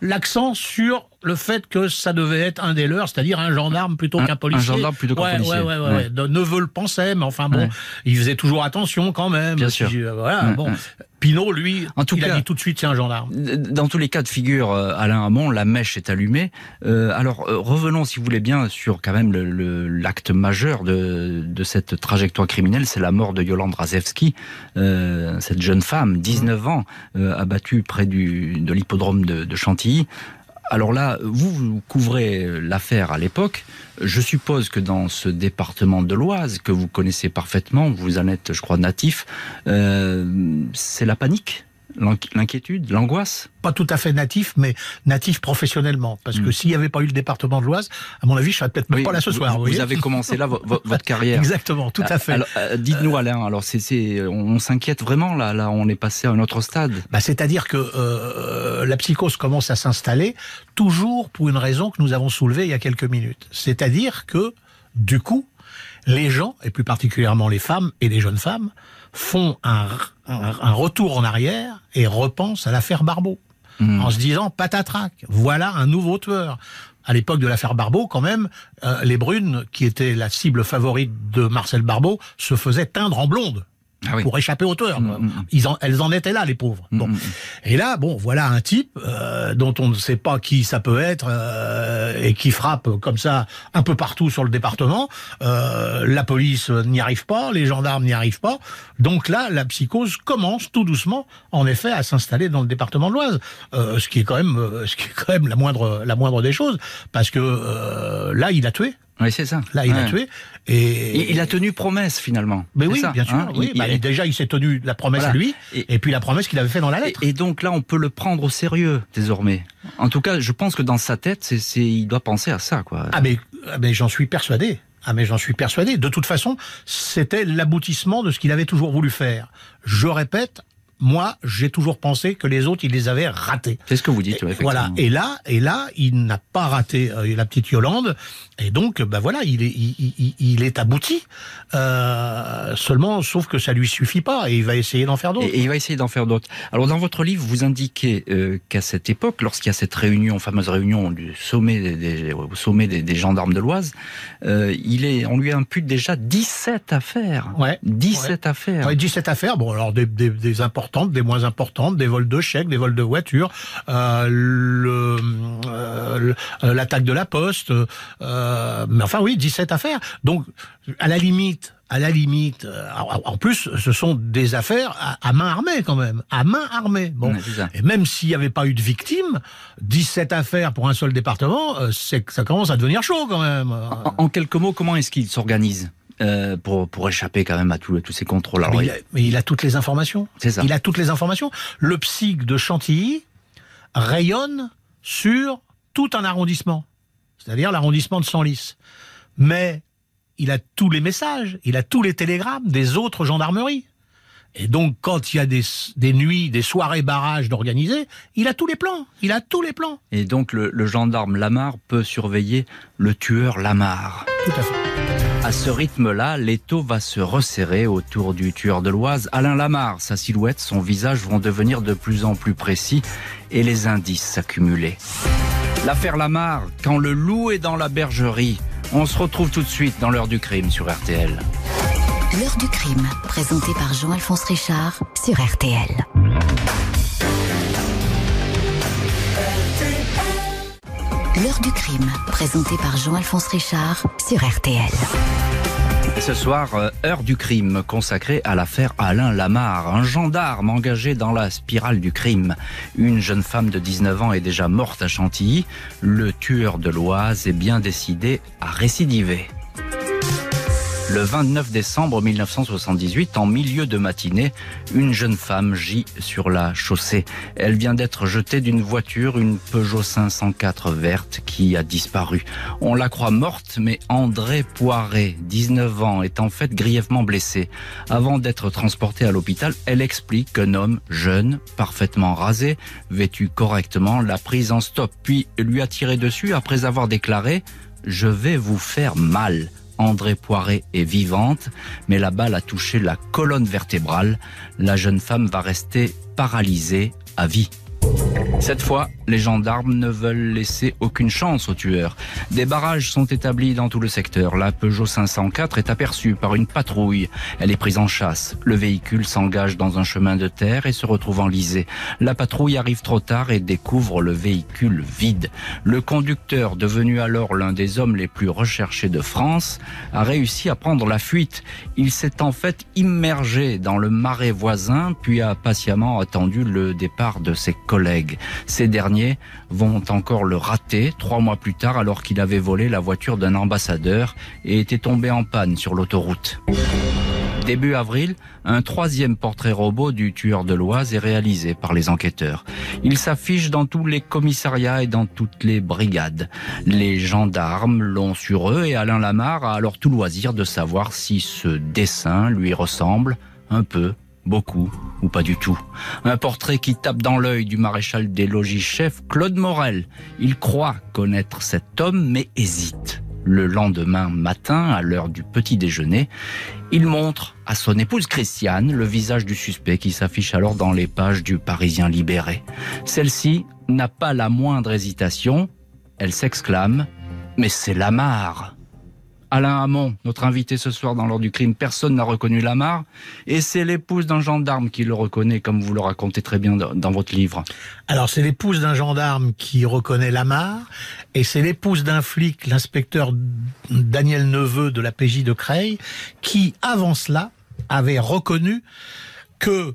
l'accent sur le fait que ça devait être un des leurs, c'est-à-dire un gendarme plutôt qu'un policier. Un gendarme plutôt qu'un policier. Ouais, ouais, ouais, Neveu le pensait, mais enfin bon, il faisait toujours attention quand même. Bien sûr. Voilà, bon. Pinot, lui, en tout il a dit tout de suite c'est un gendarme. Dans tous les cas de figure, euh, Alain Hamon, la mèche est allumée. Euh, alors euh, revenons, si vous voulez bien, sur quand même l'acte le, majeur de, de, cette trajectoire criminelle, c'est la mort de Yolande Razewski, euh, cette jeune femme, 19 ans, abattue près du, de l'hippodrome de, de Chantilly. Alors là, vous, vous couvrez l'affaire à l'époque. Je suppose que dans ce département de l'Oise, que vous connaissez parfaitement, vous en êtes, je crois, natif, euh, c'est la panique? L'inquiétude, l'angoisse? Pas tout à fait natif, mais natif professionnellement. Parce que hmm. s'il n'y avait pas eu le département de l'Oise, à mon avis, je serais peut-être même pas là ce soir. Vous, avez commencé là votre carrière. Exactement, tout à fait. Euh, dites-nous, Alain, alors c'est, on, s'inquiète vraiment là, là, on est passé à un autre stade. Bah, c'est-à-dire que euh, la psychose commence à s'installer, toujours pour une raison que nous avons soulevée il y a quelques minutes. C'est-à-dire que, du coup, les gens, et plus particulièrement les femmes et les jeunes femmes, font un, un, retour en arrière et repensent à l'affaire Barbeau. Hmm. En se disant, patatrac, voilà un nouveau tueur. À l'époque de l'affaire Barbeau, quand même, euh, les brunes, qui étaient la cible favorite de Marcel Barbeau, se faisaient teindre en blonde. Ah pour échapper au tueur. Mm, mm, mm. Ils en, elles en étaient là, les pauvres. Bon. Et là, bon, voilà un type euh, dont on ne sait pas qui ça peut être euh, et qui frappe comme ça un peu partout sur le département. Euh, la police n'y arrive pas, les gendarmes n'y arrivent pas. Donc là, la psychose commence tout doucement, en effet, à s'installer dans le département de l'Oise, ce qui est quand même, ce qui est quand même la moindre, la moindre des choses, parce que là, il a tué. Oui, c'est ça. Là, il a tué. Et... il a tenu promesse finalement. Mais oui, bien sûr. Hein oui. Bah, déjà, il s'est tenu la promesse à lui, et, puis la promesse qu'il avait fait dans la lettre. Et, donc là, on peut le prendre au sérieux désormais. En tout cas, je pense que dans sa tête, c'est, il doit penser à ça, quoi. Ah mais, ah, mais j'en suis persuadé. Ah mais j'en suis persuadé. De toute façon, c'était l'aboutissement de ce qu'il avait toujours voulu faire. Je répète, moi, j'ai toujours pensé que les autres, ils les avaient ratés. C'est ce que vous dites, et, Voilà. Et là, et là, il n'a pas raté euh, la petite Yolande. Et donc, ben voilà, il est, il, il, est abouti. Euh, seulement, sauf que ça lui suffit pas, et il va essayer d'en faire d'autres. Et, il va essayer d'en faire d'autres. Alors, dans votre livre, vous indiquez euh, qu'à cette époque, lorsqu'il y a cette réunion, fameuse réunion du sommet des, au sommet des, gendarmes de l'Oise, il est, on lui impute déjà 17 affaires. Ouais. 17 affaires. Ouais, 17 affaires. Bon, alors des, des, des importantes des moins importantes, des vols de chèques, des vols de voitures, euh, euh, euh, l'attaque de la poste. mais enfin oui, 17 affaires. Donc à la limite, à la limite, en plus, ce sont des affaires à, main armée quand même, à main armée. Bon, et même s'il n'y avait pas eu de victimes, 17 affaires pour un seul département, c'est ça commence à devenir chaud quand même. en quelques mots, comment est-ce qu'il s'organise euh, pour, pour échapper quand même à tous ces contrôles. Ah, mais, il a, toutes les informations. C'est ça. Il a toutes les informations. Le psych de Chantilly rayonne sur tout un arrondissement, c'est-à-dire l'arrondissement de Senlis. Mais il a tous les messages, il a tous les télégrammes des autres gendarmeries. Et donc, quand il y a des, des nuits, des soirées barrages d'organiser, il a tous les plans. Il a tous les plans. Et donc, le, le gendarme Lamar peut surveiller le tueur Lamar. Tout à fait. À ce rythme-là, l'étau va se resserrer autour du tueur de l'Oise. Alain Lamar, sa silhouette, son visage vont devenir de plus en plus précis et les indices s'accumuler. L'affaire Lamar, quand le loup est dans la bergerie, on se retrouve tout de suite dans l'heure du crime sur RTL. L'heure du crime, présentée par Jean-Alphonse Richard sur RTL. L'heure du crime, présentée par Jean-Alphonse Richard sur RTL. ce soir, euh, heure du crime consacrée à l'affaire Alain Lamar, un gendarme engagé dans la spirale du crime. Une jeune femme de 19 ans est déjà morte à Chantilly. Le tueur de l'Oise est bien décidé à récidiver. Le 29 décembre 1978, en milieu de matinée, une jeune femme gît sur la chaussée. Elle vient d'être jetée d'une voiture, une Peugeot 504 verte, qui a disparu. On la croit morte, mais André Poiré, 19 ans, est en fait grièvement blessé. Avant d'être transportée à l'hôpital, elle explique qu'un homme jeune, parfaitement rasé, vêtu correctement, l'a prise en stop, puis lui a tiré dessus après avoir déclaré « Je vais vous faire mal ». André Poiré est vivante, mais la balle a touché la colonne vertébrale. La jeune femme va rester paralysée à vie. Cette fois, les gendarmes ne veulent laisser aucune chance aux tueurs. Des barrages sont établis dans tout le secteur. La Peugeot 504 est aperçue par une patrouille. Elle est prise en chasse. Le véhicule s'engage dans un chemin de terre et se retrouve enlisé. La patrouille arrive trop tard et découvre le véhicule vide. Le conducteur, devenu alors l'un des hommes les plus recherchés de France, a réussi à prendre la fuite. Il s'est en fait immergé dans le marais voisin, puis a patiemment attendu le départ de ses collègues. Ces derniers vont encore le rater trois mois plus tard alors qu'il avait volé la voiture d'un ambassadeur et était tombé en panne sur l'autoroute. Début avril, un troisième portrait robot du tueur de l'Oise est réalisé par les enquêteurs. Il s'affiche dans tous les commissariats et dans toutes les brigades. Les gendarmes l'ont sur eux et Alain Lamarre a alors tout loisir de savoir si ce dessin lui ressemble un peu Beaucoup ou pas du tout. Un portrait qui tape dans l'œil du maréchal des logis-chefs, Claude Morel. Il croit connaître cet homme, mais hésite. Le lendemain matin, à l'heure du petit déjeuner, il montre à son épouse Christiane le visage du suspect qui s'affiche alors dans les pages du Parisien libéré. Celle-ci n'a pas la moindre hésitation. Elle s'exclame « Mais c'est Lamar !» Alain Hamon, notre invité ce soir dans l'ordre du crime, personne n'a reconnu Lamar, et c'est l'épouse d'un gendarme qui le reconnaît, comme vous le racontez très bien dans votre livre. Alors c'est l'épouse d'un gendarme qui reconnaît Lamar, et c'est l'épouse d'un flic, l'inspecteur Daniel Neveu de la PJ de Creil, qui, avant cela, avait reconnu que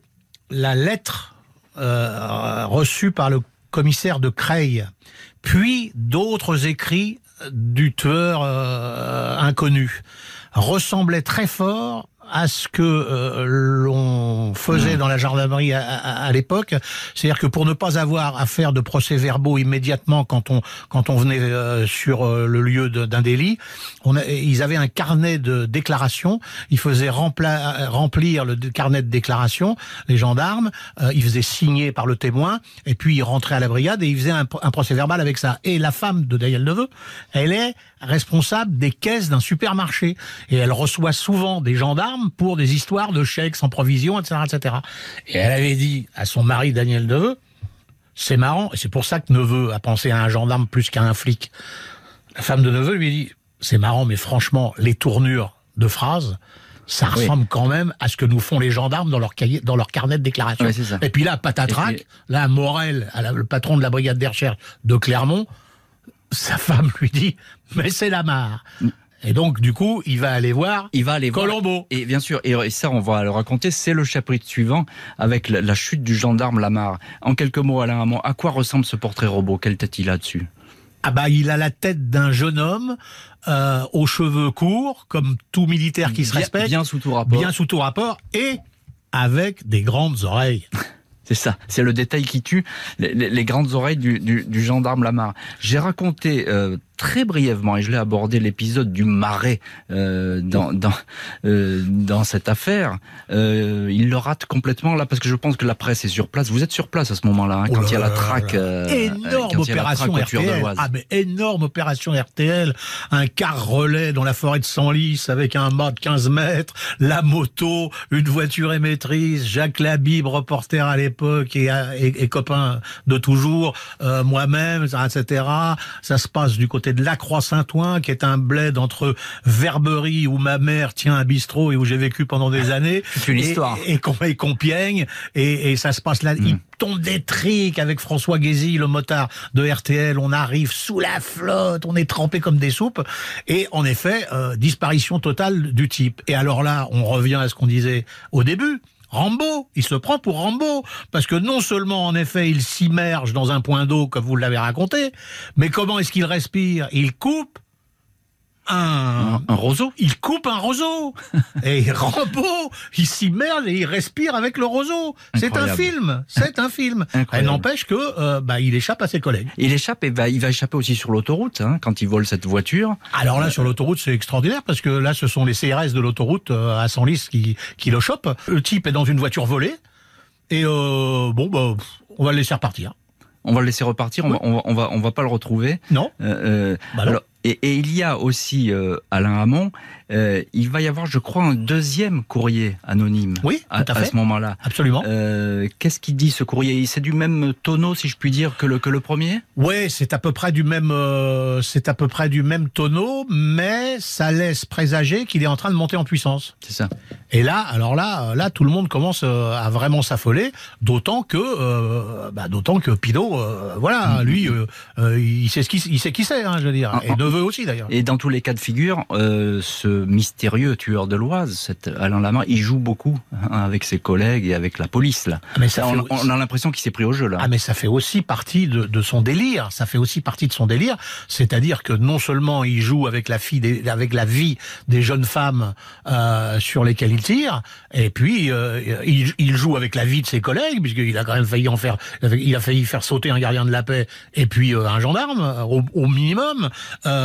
la lettre euh, reçue par le commissaire de Creil, puis d'autres écrits du tueur euh, inconnu. Ressemblait très fort à ce que euh, l'on faisait dans la gendarmerie à, l'époque, c'est-à-dire que pour ne pas avoir à faire de procès-verbaux immédiatement quand on quand on venait euh, sur euh, le lieu d'un délit, on ils avaient un carnet de déclaration, ils faisaient remplir le carnet de déclaration, les gendarmes, ils faisaient signer par le témoin, et puis ils rentraient à la brigade et ils faisaient un, un procès-verbal avec ça. Et la femme de Daniel Neveu, elle est responsable des caisses d'un supermarché et elle reçoit souvent des gendarmes pour des histoires de chèques sans provision, etc., etc. Et elle avait dit à son mari Daniel Neveu, c'est marrant, et c'est pour ça que Neveu a pensé à un gendarme plus qu'à un flic. La femme de Neveu lui dit, c'est marrant, mais franchement, les tournures de phrases, ça ressemble quand même à ce que nous font les gendarmes dans leur cahier, dans leur carnet de déclaration. et puis là, patatrac, là, Morel, le patron de la brigade des recherches de Clermont, sa femme lui dit, mais c'est la mare. Et donc, du coup, il va aller voir il va aller Colombo. et bien sûr, et ça, on va le raconter, c'est le chapitre suivant, avec la, chute du gendarme Lamar. En quelques mots, Alain à quoi ressemble ce portrait robot? Quelle tête il a dessus? Ah bah il a la tête d'un jeune homme euh, aux cheveux courts, comme tout militaire qui se respecte, bien sous tout rapport, bien sous tout rapport, et avec des grandes oreilles. C'est ça, c'est le détail qui tue les, grandes oreilles du, du, gendarme Lamar. J'ai raconté euh, très brièvement, et je l'ai abordé l'épisode du marais euh, dans dans, euh, dans cette affaire. Euh, il le rate complètement là parce que je pense que la presse est sur place. Vous êtes sur place à ce moment-là hein, quand, il y a la traque. Euh, énorme opération RTL. Ah mais énorme opération RTL. Un car relais dans la forêt de Senlis avec un mât de 15 mètres, la moto, une voiture émettrice, Jacques Labib, reporter à l'époque et, et, et, copain de toujours, euh, moi-même, etc. Ça se passe du côté de La Croix-Saint-Ouen, qui est un bled entre Verberie, où ma mère tient un bistrot et où j'ai vécu pendant des années. C'est une histoire. Et, et, Compiègne, et, et, ça se passe là. Il hmm. tombe des triques avec François Guézy, le motard de RTL. On arrive sous la flotte, on est trempé comme des soupes. Et en effet, euh, disparition totale du type. Et alors là, on revient à ce qu'on disait au début. Rambo, il se prend pour Rambo, parce que non seulement en effet il s'immerge dans un point d'eau comme vous l'avez raconté, mais comment est-ce qu'il respire? Il coupe un, roseau il coupe un roseau. et Rambo, il s'immerge et il respire avec le roseau. C'est un film. C'est un film. Elle n'empêche que euh, bah, il échappe à ses collègues. Il échappe et va, il va échapper aussi sur l'autoroute hein, quand il vole cette voiture. Alors là, sur l'autoroute, c'est extraordinaire parce que là, ce sont les CRS de l'autoroute euh, à Senlis qui, qui le chopent. Le type est dans une voiture volée. Et euh, bon, bah, on va le laisser repartir. On va le laisser repartir, on, va, on, va, on, va, on va pas le retrouver. Non Euh, euh, Bah non. alors, et, et il y a aussi, euh, Alain Hamon, euh, il va y avoir, je crois, un deuxième courrier anonyme Oui, à, à fait. ce moment-là. Absolument. Euh, Qu'est-ce qu'il dit ce courrier? C'est du même tonneau, si je puis dire, que le, que le premier? Ouais, c'est à peu près du même, c'est à peu près du même tonneau, mais ça laisse présager qu'il est en train de monter en puissance. C'est ça. Et là, alors là, là, tout le monde commence à vraiment s'affoler, d'autant que, bah, d'autant que voilà, lui, euh, euh, il sait ce qui, il sait qui c'est, hein, je veux dire, et neveu aussi d'ailleurs. Et dans tous les cas de figure, euh, ce mystérieux tueur de l'Oise, cet Alain Lamar, il joue beaucoup hein, avec ses collègues et avec la police. Là. Mais ça on, a l'impression qu'il s'est pris au jeu là. Ah mais ça fait aussi partie de, de son délire. Ça fait aussi partie de son délire. C'est-à-dire que non seulement il joue avec la fille, des- avec la vie des jeunes femmes euh, sur lesquelles il tire, et puis euh, il, il joue avec la vie de ses collègues, puisqu'il a quand même failli en faire, il a failli faire sauter un gardien de la paix et puis un gendarme au, au minimum. Euh,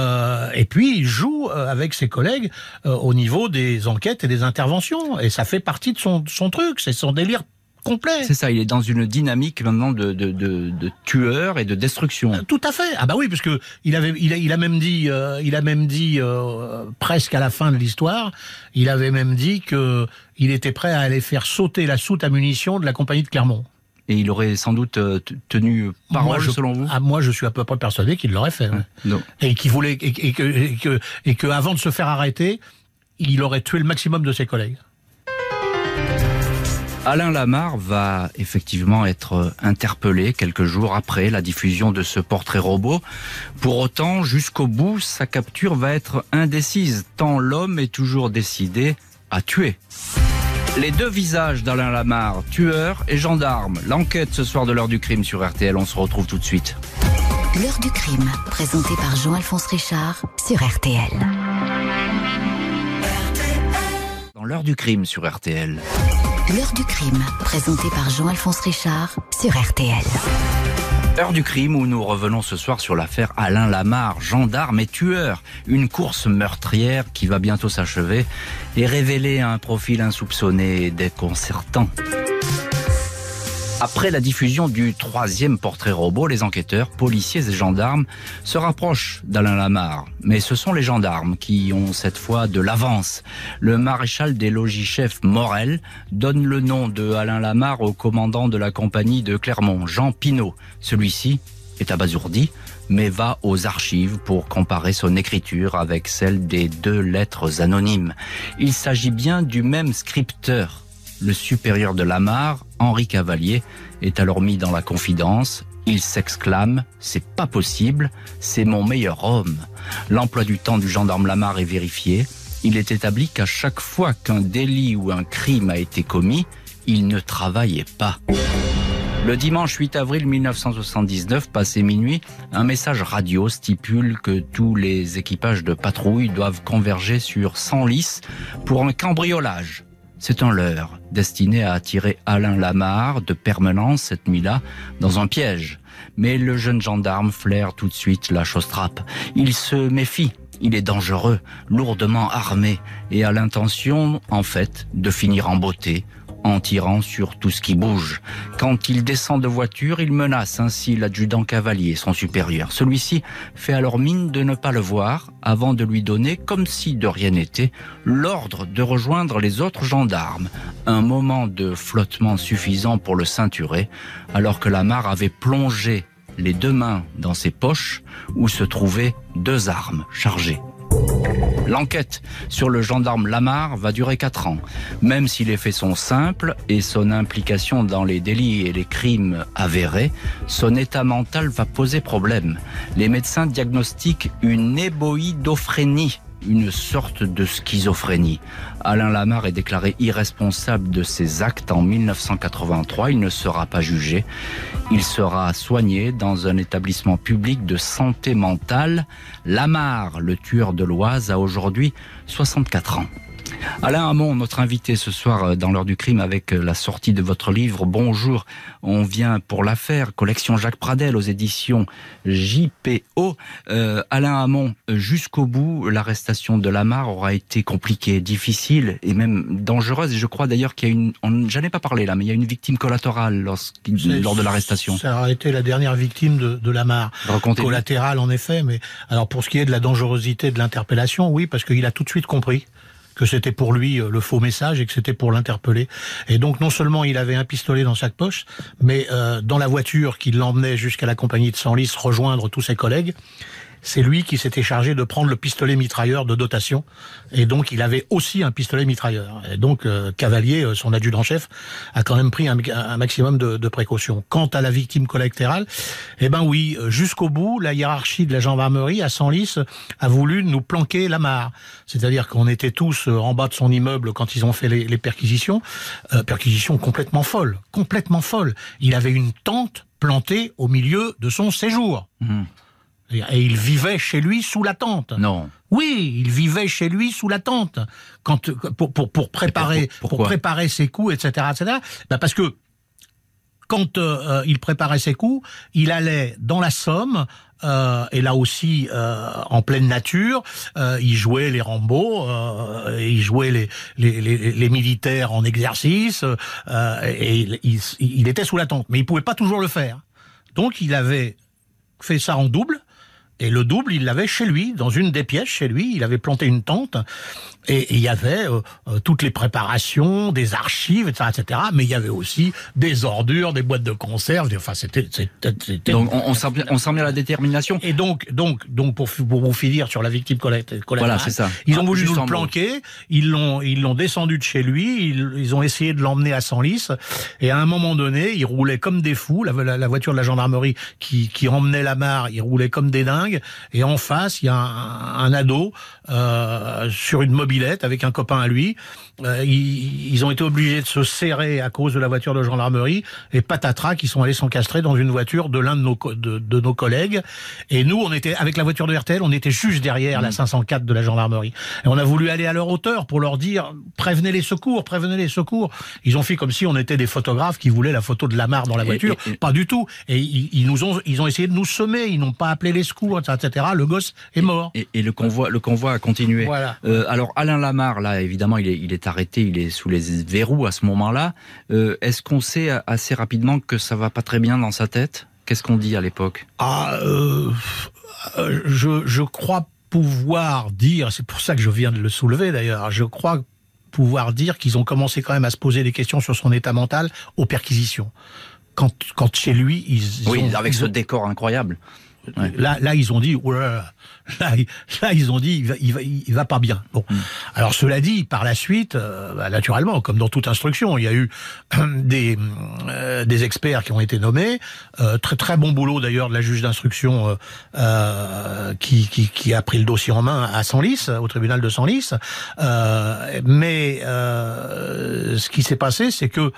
et puis il joue euh, avec ses collègues euh, au niveau des enquêtes et des interventions. Et ça fait partie de son, truc. C'est son délire complet. C'est ça, il est dans une dynamique maintenant de, de, de, de tueur et de destruction. Tout à fait. Ah bah oui, parce que il avait, il a, il a même dit, euh, il a même dit euh, presque à la fin de l'histoire, il avait même dit que il était prêt à aller faire sauter la soute à munitions de la compagnie de Clermont. Et il aurait sans doute euh, tenu parole Moi, je, selon vous ah, moi, je suis à peu près persuadé qu'il l'aurait fait. Non. Et qu'il voulait, et, et que, et que, et que avant de se faire arrêter, il aurait tué le maximum de ses collègues. Alain Lamar va effectivement être interpellé quelques jours après la diffusion de ce portrait robot. Pour autant, jusqu'au bout, sa capture va être indécise, tant l'homme est toujours décidé à tuer. Les deux visages d'Alain Lamar, tueur et gendarme. L'enquête ce soir de l'heure du crime sur RTL, on se retrouve tout de suite. L'heure du crime, présenté par Jean-Alphonse Richard sur RTL. Dans l'heure du crime sur RTL. L'heure du crime, présenté par Jean-Alphonse Richard sur RTL. Heure du crime où nous revenons ce soir sur l'affaire Alain Lamar, gendarme et tueur. Une course meurtrière qui va bientôt s'achever et révéler un profil insoupçonné et déconcertant. Après la diffusion du troisième portrait robot, les enquêteurs, policiers et gendarmes se rapprochent d'Alain Lamar. Mais ce sont les gendarmes qui ont cette fois de l'avance. Le maréchal des logis-chefs Morel donne le nom de Alain Lamar au commandant de la compagnie de Clermont, Jean Pinault. Celui-ci est abasourdi, mais va aux archives pour comparer son écriture avec celle des deux lettres anonymes. Il s'agit bien du même scripteur. Le supérieur de Lamar, Henri Cavalier, est alors mis dans la confidence. Il s'exclame C'est pas possible, c'est mon meilleur homme. L'emploi du temps du gendarme Lamar est vérifié. Il est établi qu'à chaque fois qu'un délit ou un crime a été commis, il ne travaillait pas. Le dimanche 8 avril 1979, passé minuit, un message radio stipule que tous les équipages de patrouille doivent converger sur Senlis pour un cambriolage. C'est un leurre destiné à attirer Alain Lamar de permanence cette nuit-là dans un piège. Mais le jeune gendarme flaire tout de suite la chausse-trappe. Il se méfie. Il est dangereux, lourdement armé et a l'intention, en fait, de finir en beauté en tirant sur tout ce qui bouge. Quand il descend de voiture, il menace ainsi l'adjudant cavalier, son supérieur. Celui-ci fait alors mine de ne pas le voir avant de lui donner, comme si de rien n'était, l'ordre de rejoindre les autres gendarmes. Un moment de flottement suffisant pour le ceinturer, alors que la mare avait plongé les deux mains dans ses poches où se trouvaient deux armes chargées. L'enquête sur le gendarme Lamar va durer 4 ans. Même si les faits sont simples et son implication dans les délits et les crimes avérés, son état mental va poser problème. Les médecins diagnostiquent une éboïdophrénie, une sorte de schizophrénie. Alain Lamar est déclaré irresponsable de ses actes en 1983. Il ne sera pas jugé. Il sera soigné dans un établissement public de santé mentale. Lamar, le tueur de l'Oise, a aujourd'hui 64 ans. Alain Hamon, notre invité ce soir euh, dans l'heure du crime avec euh, la sortie de votre livre Bonjour, on vient pour l'affaire, collection Jacques Pradel aux éditions JPO. Euh, Alain Hamon, jusqu'au bout, l'arrestation de Lamar aura été compliquée, difficile et même dangereuse. Et je crois d'ailleurs qu'il y a une, j'en ai pas parlé là, mais il y a une victime collatérale lors de l'arrestation. Ça a été la dernière victime de, de Lamar. Collatérale en effet, mais alors pour ce qui est de la dangerosité de l'interpellation, oui, parce qu'il a tout de suite compris que c'était pour lui euh, le faux message et que c'était pour l'interpeller. Et donc non seulement il avait un pistolet dans chaque poche, mais euh, dans la voiture qui l'emmenait jusqu'à la compagnie de Senlis rejoindre tous ses collègues, c'est lui qui s'était chargé de prendre le pistolet mitrailleur de dotation. Et donc, il avait aussi un pistolet mitrailleur. Et donc, euh, Cavalier, euh, son adjudant-chef, a quand même pris un, maximum de, précautions. Quant à la victime collatérale, eh ben oui, euh, jusqu'au bout, la hiérarchie de la gendarmerie à Senlis a voulu nous planquer la mare. C'est-à-dire qu'on était tous en bas de son immeuble quand ils ont fait les, perquisitions. Perquisitions complètement folles. Complètement folles. Il avait une tente plantée au milieu de son séjour. Mmh. Et il vivait chez lui sous la tente. Non. Oui, il vivait chez lui sous la tente quand pour pour, pour préparer pour, préparer ses coups, etc., etc. Ben parce que quand euh, il préparait ses coups, il allait dans la Somme. Euh, et là aussi euh, en pleine nature, euh, il jouait les Rambo, euh, il jouait les, les, les, les, militaires en exercice, et il, il, il était sous la tente, mais il pouvait pas toujours le faire. Donc il avait fait ça en double, et le double, il l'avait chez lui, dans une des pièces chez lui. Il avait planté une tente et il y avait euh, euh, toutes les préparations, des archives, etc., etc. Mais il y avait aussi des ordures, des boîtes de conserve. Enfin, c'était. Donc on, on, sent bien, on sent bien la détermination. Et donc, donc, donc pour, pour vous finir sur la victime collatérale, voilà, c'est ça. Ils ont ah, voulu nous le planquer. Ils l'ont, ils l'ont descendu de chez lui. Ils, ils ont essayé de l'emmener à Senlis. Et à un moment donné, ils roulaient comme des fous. La, la, la voiture de la gendarmerie qui, qui emmenait la mare, ils roulaient comme des Et en face, il y a un, ado euh, sur une mobilette avec un copain à lui. Euh, ils, ont été obligés de se serrer à cause de la voiture de gendarmerie et patatras qui sont allés s'encastrer dans une voiture de l'un de nos, de, nos collègues. Et nous, on était avec la voiture de RTL, on était juste derrière la 504 mmh. de la gendarmerie. Et on a voulu aller à leur hauteur pour leur dire prévenez les secours, prévenez les secours. Ils ont fait comme si on était des photographes qui voulaient la photo de la mare dans la voiture. Pas du tout. Et ils, ils, nous ont, ils ont essayé de nous semer. Ils n'ont pas appelé les secours, etc. Le gosse est mort. Et, et le convoi, le convoi a continué. Voilà. Euh, alors Alain Lamar, là, évidemment, il est, il est arrêté, il est sous les verrous à ce moment-là. Euh, est-ce qu'on sait assez rapidement que ça va pas très bien dans sa tête? Qu'est-ce qu'on dit à l'époque? Ah, euh, je, je crois pouvoir dire, c'est pour ça que je viens de le soulever d'ailleurs, je crois pouvoir dire qu'ils ont commencé quand même à se poser des questions sur son état mental aux perquisitions. Quand, quand chez lui, ils, oui, avec ce décor incroyable. Là, là, ils ont dit, là, là, ils ont dit, il va, il va, il va pas bien. Bon. Mm. Alors, cela dit, par la suite, euh, bah, naturellement, comme dans toute instruction, il y a eu des, euh, des experts qui ont été nommés. Euh, très, très bon boulot d'ailleurs de la juge d'instruction euh, qui, qui, qui, a pris le dossier en main à Senlis, au tribunal de Senlis. mais ce qui s'est passé, c'est que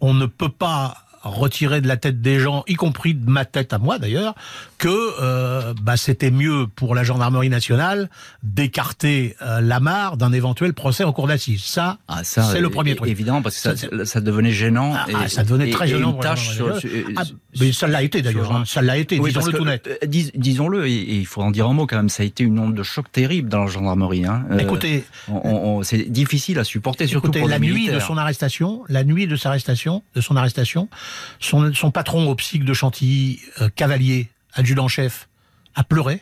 on ne peut pas retirer de la tête des gens, y compris de ma tête à moi d'ailleurs, que euh, bah, c'était mieux pour la gendarmerie nationale d'écarter euh, Lamar d'un éventuel procès en cour d'assises. Ça, ah, c'est le premier truc. Évidemment, parce que ça, ça, devenait gênant. Ah, et, ça devenait très gênant. tâche ah, mais ça l'a été d'ailleurs. Hein, ça l'a été. disons-le tout net. Euh, disons-le, et, il faut en dire un mot quand même. Ça a été une onde de choc terrible dans la gendarmerie. Hein. Euh, écoutez, c'est difficile à supporter, surtout pour la nuit de son arrestation, la nuit de sa arrestation, de son arrestation, son, son patron au psych de Chantilly, euh, Cavalier, adjudant-chef, a pleuré.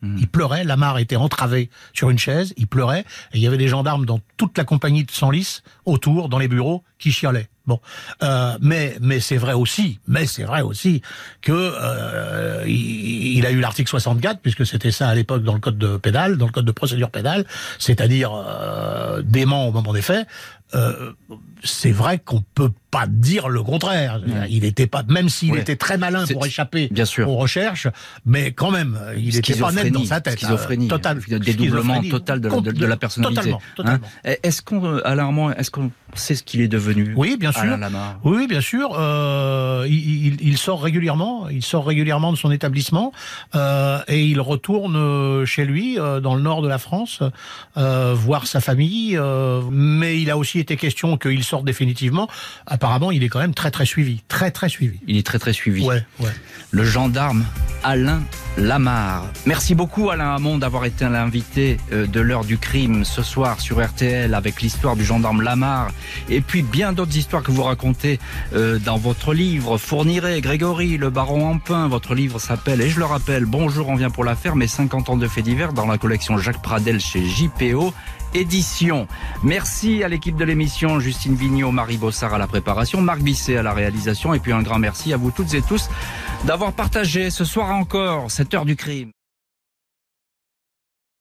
Hmm. Il pleurait, Lamar était entravé sur une chaise, il pleurait, et il y avait des gendarmes dans toute la compagnie de Senlis, autour, dans les bureaux, qui chialaient. Bon, euh, mais mais c'est vrai aussi, mais c'est vrai aussi que euh, il, a eu l'article 64 puisque c'était ça à l'époque dans le code de pédale, dans le code de procédure pénale, c'est-à-dire euh, dément au moment des faits. Euh, c'est vrai qu'on peut pas dire le contraire. Il n'était pas, même s'il Ouais. était très malin pour échapper Bien sûr. aux recherches, mais quand même, il n'était pas net dans sa tête. Schizophrénie, total, dédoublement total de, la- de- de la personnalité. Totalement, totalement. Hein est-ce qu'on, euh, Alain Armand, est-ce qu'on sait ce qu'il est devenu Oui, bien sûr. Oui, bien sûr. Euh, il, sort régulièrement. Il sort régulièrement de son établissement euh, et il retourne chez lui dans le nord de la France voir sa famille. mais il a aussi été question qu'il sorte définitivement. Apparemment, il est quand même très très suivi, très très suivi. Il est très très suivi. Ouais, ouais. Le gendarme Alain Lamar. Merci beaucoup Alain Hamon d'avoir été l'invité euh, de l'heure du crime ce soir sur RTL avec l'histoire du gendarme Lamar et puis bien d'autres histoires que vous racontez euh, dans votre livre Fourniret, Grégory, le baron Ampin. Votre livre s'appelle, et je le rappelle, Bonjour, on vient pour la faire, mais 50 ans de faits divers dans la collection Jacques Pradel chez JPO. Édition. Merci à l'équipe de l'émission, Justine Vignot, Marie Bossard à la préparation, Marc Bisset à la réalisation, et puis un grand merci à vous toutes et tous d'avoir partagé ce soir encore cette heure du crime.